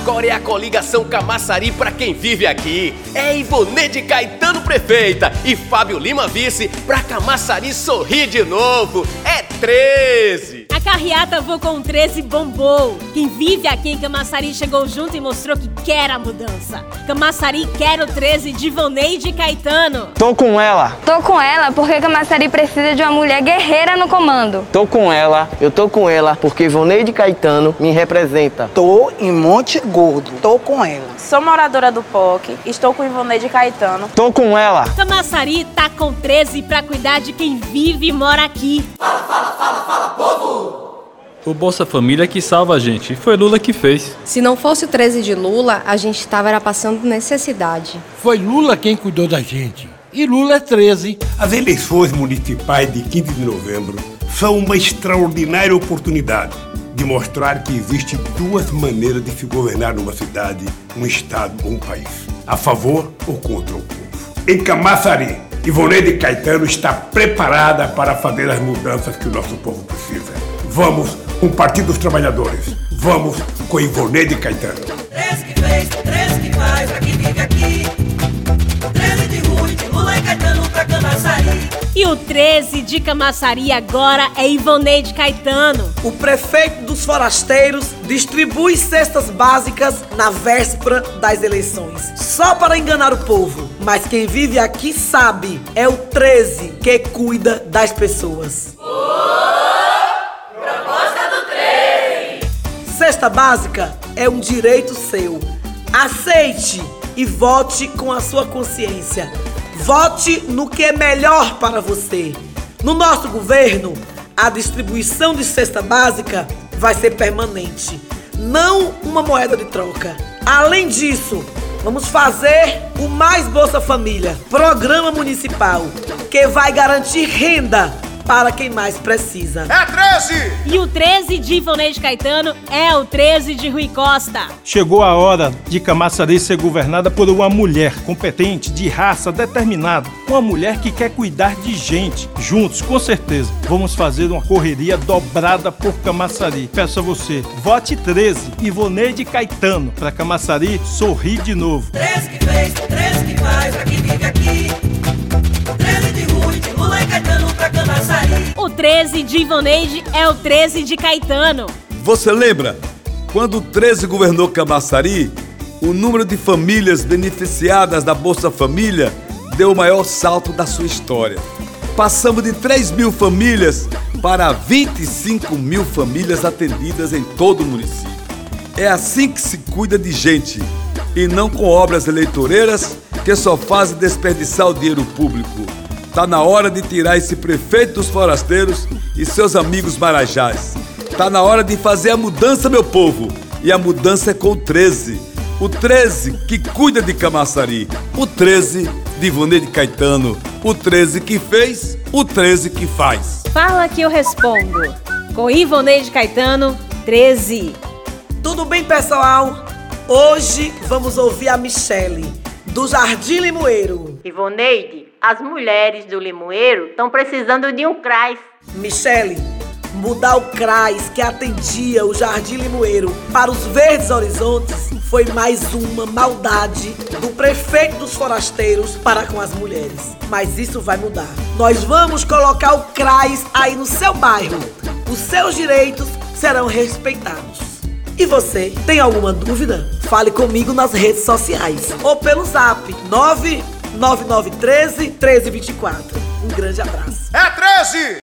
Agora é a coligação Camaçari pra quem vive aqui. É Ivonede Caetano prefeita e Fábio Lima vice pra Camaçari sorrir de novo. É 13. A carreata Vou com 13 bombou. Quem vive aqui em Camaçari chegou junto e mostrou que quer a mudança. Camaçari quer o 13 de Ivoneide Caetano. Tô com ela. Tô com ela porque Camaçari precisa de uma mulher guerreira no comando. Tô com ela. Eu tô com ela porque Ivoneide Caetano me representa. Tô em Monte Gordo. Tô com ela. Sou moradora do POC. Estou com Ivoneide Caetano. Tô com ela. Camaçari tá com 13 pra cuidar de quem vive e mora aqui. Fala, fala, fala, fala, povo! O Bolsa Família que salva a gente. E foi Lula que fez. Se não fosse o 13 de Lula, a gente estava era passando necessidade. Foi Lula quem cuidou da gente. E Lula é 13. As eleições municipais de 15 de novembro são uma extraordinária oportunidade de mostrar que existe duas maneiras de se governar numa cidade, um estado ou um país. A favor ou contra o povo. Em Camaçari, Ivoneide Caetano está preparada para fazer as mudanças que o nosso povo precisa. Vamos com o Partido dos Trabalhadores. Vamos com Ivoneide Caetano. 13 que fez, 13 que faz, aqui. 13 Camaçari. E o 13 de Camaçari agora é Ivoneide Caetano. O prefeito dos forasteiros distribui cestas básicas na véspera das eleições. Só para enganar o povo. Mas quem vive aqui sabe, é o 13 que cuida das pessoas. Cesta básica é um direito seu. Aceite e vote com a sua consciência. Vote no que é melhor para você. No nosso governo, a distribuição de cesta básica vai ser permanente, não uma moeda de troca. Além disso, vamos fazer o Mais Bolsa Família, programa municipal, que vai garantir renda para quem mais precisa. É 13! E o 13 de Ivoneide Caetano é o 13 de Rui Costa. Chegou a hora de Camaçari ser governada por uma mulher competente, de raça, determinada. Uma mulher que quer cuidar de gente. Juntos, com certeza, vamos fazer uma correria dobrada por Camaçari. Peço a você, vote 13, Ivoneide Caetano, para Camaçari sorrir de novo. 13 que fez, 13 que faz, pra quem vive aqui. 13 de Ivoneide é o 13 de Caetano. Você lembra? Quando o 13 governou Camaçari, o número de famílias beneficiadas da Bolsa Família deu o maior salto da sua história. Passamos de 3 mil famílias para 25 mil famílias atendidas em todo o município. É assim que se cuida de gente e não com obras eleitoreiras que só fazem desperdiçar o dinheiro público. Tá na hora de tirar esse prefeito dos forasteiros e seus amigos marajás. Tá na hora de fazer a mudança, meu povo. E a mudança é com o 13. O 13 que cuida de Camaçari. O 13 de Ivoneide Caetano. O 13 que fez, o 13 que faz. Fala que eu respondo. Com Ivoneide Caetano, 13. Tudo bem, pessoal? Hoje vamos ouvir a Michele, do Jardim Limoeiro. Ivoneide, as mulheres do Limoeiro estão precisando de um CRAS. Michele, mudar o CRAS que atendia o Jardim Limoeiro para os Verdes Horizontes foi mais uma maldade do prefeito dos forasteiros para com as mulheres. Mas isso vai mudar. Nós vamos colocar o CRAS aí no seu bairro. Os seus direitos serão respeitados. E você, tem alguma dúvida? Fale comigo nas redes sociais ou pelo zap 99913 1324. Um grande abraço. É 13!